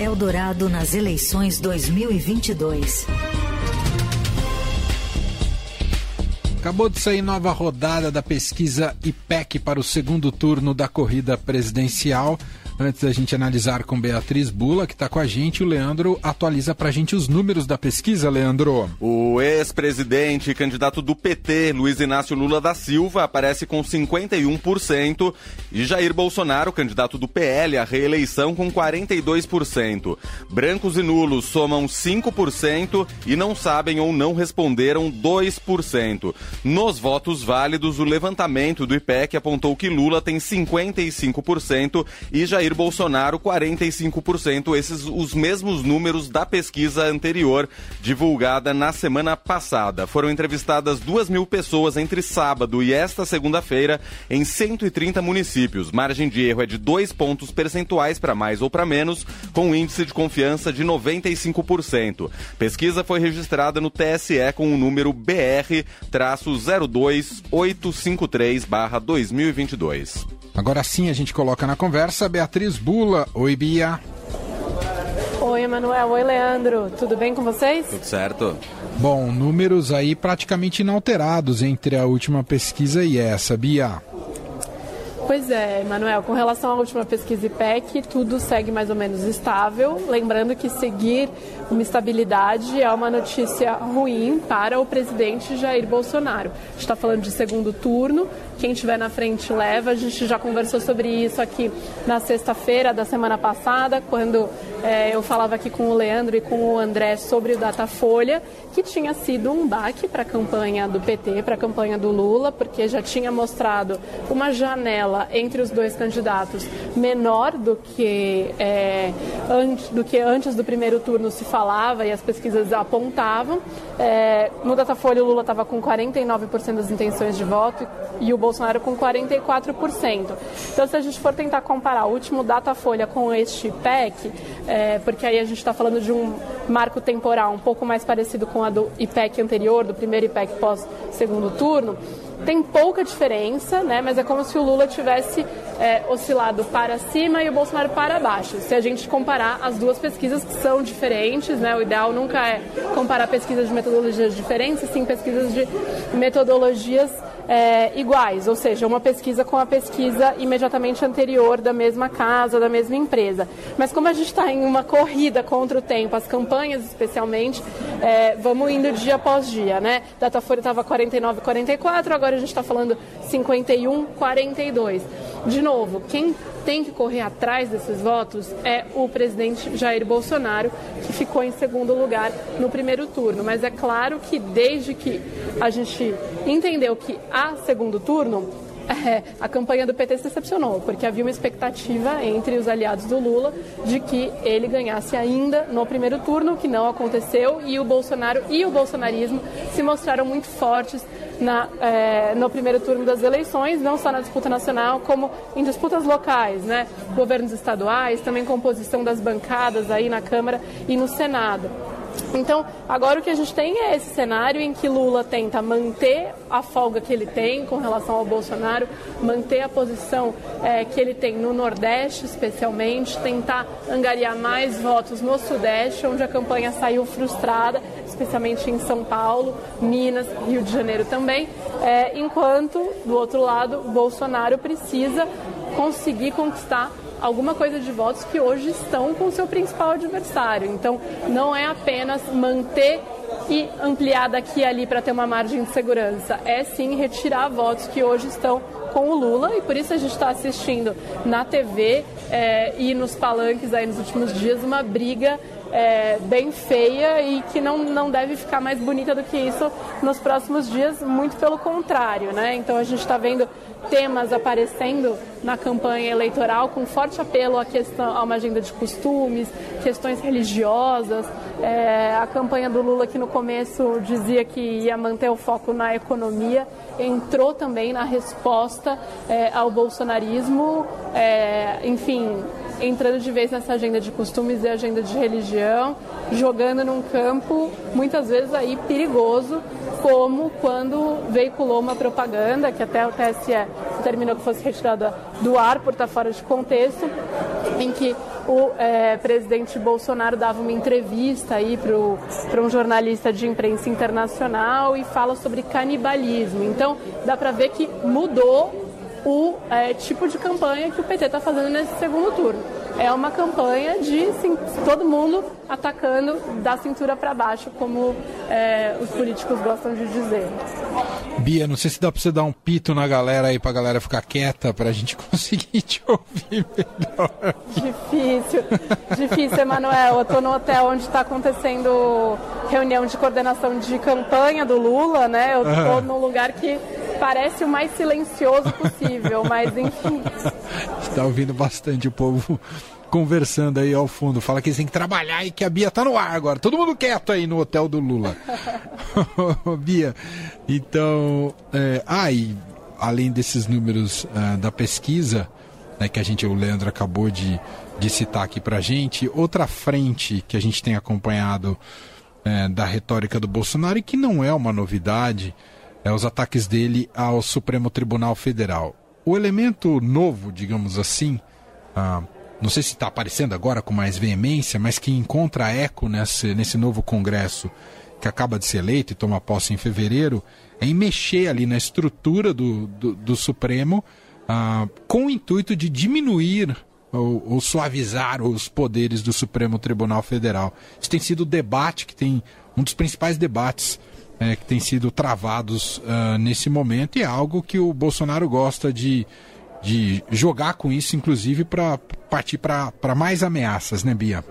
Eldorado nas eleições 2022. Acabou de sair nova rodada da pesquisa IPEC para o segundo turno da corrida presidencial. Antes da gente analisar com Beatriz Bula, que está com a gente, o Leandro atualiza para a gente os números da pesquisa, Leandro. O ex-presidente e candidato do PT, Luiz Inácio Lula da Silva, aparece com 51% e Jair Bolsonaro, candidato do PL à reeleição, com 42%. Brancos e nulos somam 5% e não sabem ou não responderam 2%. Nos votos válidos, o levantamento do IPEC apontou que Lula tem 55% e Jair Bolsonaro 45%, esses os mesmos números da pesquisa anterior, divulgada na semana passada. Foram entrevistadas duas mil pessoas entre sábado e esta segunda-feira em 130 municípios. Margem de erro é de dois pontos percentuais para mais ou para menos, com um índice de confiança de 95%. Pesquisa foi registrada no TSE com o número BR-02853-2022. Agora sim a gente coloca na conversa Beatriz Bula. Oi, Bia. Oi, Emanuel. Oi, Leandro. Tudo bem com vocês? Tudo certo. Bom, números aí praticamente inalterados entre a última pesquisa e essa, Bia. Pois é, Manuel, com relação à última pesquisa IPEC, tudo segue mais ou menos estável. Lembrando que seguir uma estabilidade é uma notícia ruim para o presidente Jair Bolsonaro. A gente está falando de segundo turno, quem estiver na frente leva. A gente já conversou sobre isso aqui na sexta-feira da semana passada, quando é, eu falava aqui com o Leandro e com o André sobre o Datafolha, que tinha sido um baque para a campanha do PT, para a campanha do Lula, porque já tinha mostrado uma janela entre os dois candidatos menor do que, é, antes, do que antes do primeiro turno se falava e as pesquisas apontavam. É, no Datafolha, o Lula estava com 49% das intenções de voto e o Bolsonaro com 44%. Então, se a gente for tentar comparar o último Datafolha com este PEC, é, porque aí a gente está falando de um marco temporal um pouco mais parecido com a do IPEC anterior, do primeiro IPEC pós segundo turno, tem pouca diferença, né? Mas é como se o Lula tivesse é, oscilado para cima e o Bolsonaro para baixo. Se a gente comparar as duas pesquisas que são diferentes, né? O ideal nunca é comparar pesquisas de metodologias diferentes, sim pesquisas de metodologias é, iguais, ou seja, uma pesquisa com a pesquisa imediatamente anterior da mesma casa, da mesma empresa. Mas como a gente está em uma corrida contra o tempo, as campanhas especialmente, é, vamos indo dia após dia, né? Datafolha estava 49, 44, agora a gente está falando 51, 42. De novo, quem tem que correr atrás desses votos é o presidente Jair Bolsonaro, que ficou em segundo lugar no primeiro turno. Mas é claro que desde que a gente entendeu que há segundo turno, é, a campanha do PT se decepcionou, porque havia uma expectativa entre os aliados do Lula de que ele ganhasse ainda no primeiro turno, que não aconteceu, e o Bolsonaro e o bolsonarismo se mostraram muito fortes na, é, no primeiro turno das eleições, não só na disputa nacional, como em disputas locais, né? governos estaduais, também composição das bancadas aí na Câmara e no Senado. Então, agora o que a gente tem é esse cenário em que Lula tenta manter a folga que ele tem com relação ao Bolsonaro, manter a posição é, que ele tem no Nordeste, especialmente, tentar angariar mais votos no Sudeste, onde a campanha saiu frustrada, especialmente em São Paulo, Minas, Rio de Janeiro também, é, enquanto, do outro lado, Bolsonaro precisa conseguir conquistar alguma coisa de votos que hoje estão com o seu principal adversário. Então, não é apenas manter e ampliar daqui e ali para ter uma margem de segurança. É sim retirar votos que hoje estão com o Lula e por isso a gente está assistindo na TV é, e nos palanques aí nos últimos dias uma briga é, bem feia e que não, não deve ficar mais bonita do que isso nos próximos dias, muito pelo contrário, né? Então a gente está vendo temas aparecendo na campanha eleitoral com forte apelo à questão a uma agenda de costumes, questões religiosas. É, a campanha do Lula que no começo dizia que ia manter o foco na economia entrou também na resposta é, ao bolsonarismo, é, enfim, entrando de vez nessa agenda de costumes e agenda de religião, jogando num campo muitas vezes aí perigoso, como quando veiculou uma propaganda que até o TSE determinou que fosse retirada do ar por estar fora de contexto, em que o é, presidente Bolsonaro dava uma entrevista aí para um jornalista de imprensa internacional e fala sobre canibalismo. Então, dá para ver que mudou o é, tipo de campanha que o PT está fazendo nesse segundo turno. É uma campanha de sim, todo mundo atacando da cintura para baixo, como é, os políticos gostam de dizer. Bia, não sei se dá para você dar um pito na galera aí para a galera ficar quieta para a gente conseguir te ouvir melhor. Difícil, difícil, Emanuel. Eu estou no hotel onde está acontecendo reunião de coordenação de campanha do Lula, né? Eu estou uhum. num lugar que parece o mais silencioso possível, mas enfim. Está ouvindo bastante o povo conversando aí ao fundo. Fala que eles têm que trabalhar e que a Bia tá no ar agora. Todo mundo quieto aí no hotel do Lula. Bia, então. É, ah, e além desses números uh, da pesquisa, né, que a gente, o Leandro acabou de, de citar aqui pra gente, outra frente que a gente tem acompanhado é, da retórica do Bolsonaro e que não é uma novidade é, os ataques dele ao Supremo Tribunal Federal. O elemento novo, digamos assim, ah, não sei se está aparecendo agora com mais veemência, mas que encontra eco nesse, nesse novo Congresso que acaba de ser eleito e toma posse em fevereiro, é em mexer ali na estrutura do, do, do Supremo ah, com o intuito de diminuir ou, ou, suavizar os poderes do Supremo Tribunal Federal. Isso tem sido o debate que tem um dos principais debates é, que tem sido travados uh, nesse momento e é algo que o Bolsonaro gosta de, de jogar com isso, inclusive para partir para mais ameaças, né, Bia?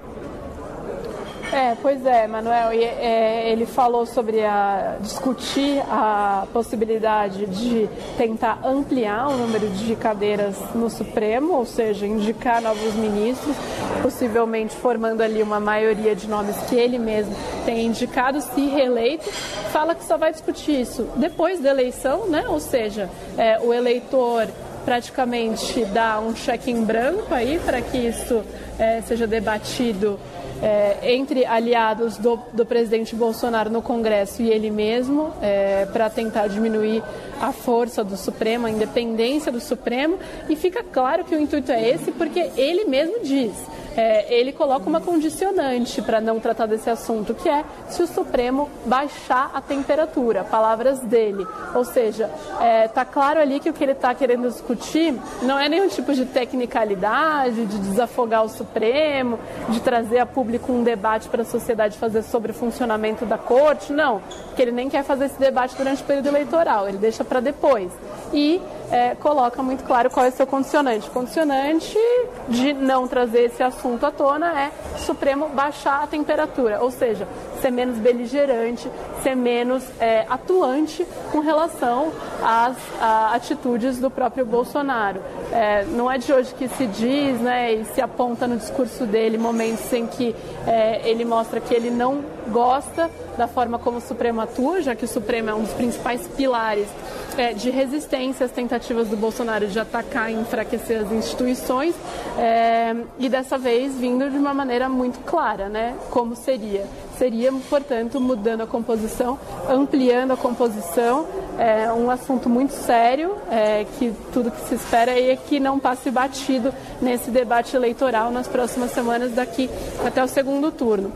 É, pois é, Manuel. E, é, ele falou sobre a, discutir a possibilidade de tentar ampliar o número de cadeiras no Supremo, ou seja, indicar novos ministros, possivelmente formando ali uma maioria de nomes que ele mesmo tem indicado, se reeleito. Fala que só vai discutir isso depois da eleição, né? Ou seja, é, o eleitor praticamente dá um cheque em branco aí para que isso é, seja debatido é, entre aliados do, do, presidente Bolsonaro no Congresso e ele mesmo, é, para tentar diminuir a força do Supremo, a independência do Supremo. E fica claro que o intuito é esse, porque ele mesmo diz é, ele coloca uma condicionante para não tratar desse assunto, que é se o Supremo baixar a temperatura, palavras dele. Ou seja, está é, claro ali que o que ele está querendo discutir não é nenhum tipo de tecnicalidade, de desafogar o Supremo, de trazer a público um debate para a sociedade fazer sobre o funcionamento da corte, não. Porque ele nem quer fazer esse debate durante o período eleitoral, ele deixa para depois. E é, coloca muito claro qual é o seu condicionante. Condicionante de não trazer esse assunto à tona é Supremo baixar a temperatura, ou seja, ser menos beligerante, ser menos é, atuante com relação às atitudes do próprio Bolsonaro. É, não é de hoje que se diz né, e se aponta no discurso dele momentos em que é, ele mostra que ele não gosta da forma como o Supremo atua, já que o Supremo é um dos principais pilares é, de resistência às tentativas do Bolsonaro de atacar e enfraquecer as instituições, é, e dessa vez vindo de uma maneira muito clara, né? Como seria? Seria, portanto, mudando a composição, ampliando a composição, é um assunto muito sério, é, que tudo que se espera é que não passe batido nesse debate eleitoral nas próximas semanas, daqui até o segundo turno.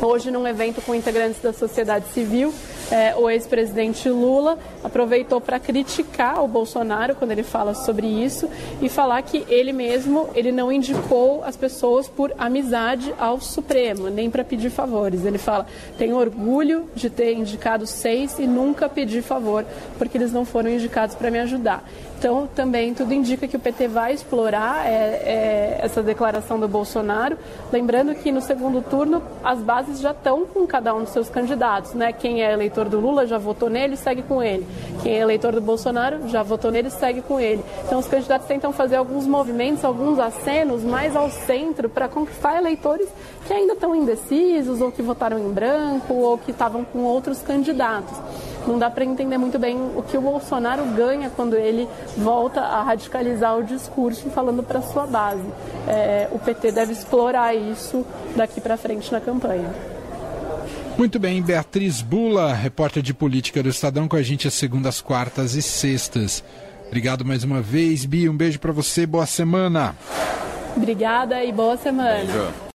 Hoje, num evento com integrantes da sociedade civil, é, o ex-presidente Lula aproveitou para criticar o Bolsonaro quando ele fala sobre isso e falar que ele mesmo ele não indicou as pessoas por amizade ao Supremo, nem para pedir favores. Ele fala: tenho orgulho de ter indicado seis e nunca pedi favor porque eles não foram indicados para me ajudar. Então, também tudo indica que o PT vai explorar é, é, essa declaração do Bolsonaro. Lembrando que no segundo turno as bases já estão com cada um dos seus candidatos. Né? Quem é eleitor do Lula já votou nele, segue com ele. Quem é eleitor do Bolsonaro já votou nele, segue com ele. Então, os candidatos tentam fazer alguns movimentos, alguns acenos mais ao centro para conquistar eleitores que ainda estão indecisos, ou que votaram em branco, ou que estavam com outros candidatos não dá para entender muito bem o que o Bolsonaro ganha quando ele volta a radicalizar o discurso falando para sua base. É, o PT deve explorar isso daqui para frente na campanha. Muito bem, Beatriz Bula, repórter de política do Estadão, com a gente às segundas, quartas e sextas. Obrigado mais uma vez, Bia. Um beijo para você, boa semana. Obrigada e boa semana. Beijo.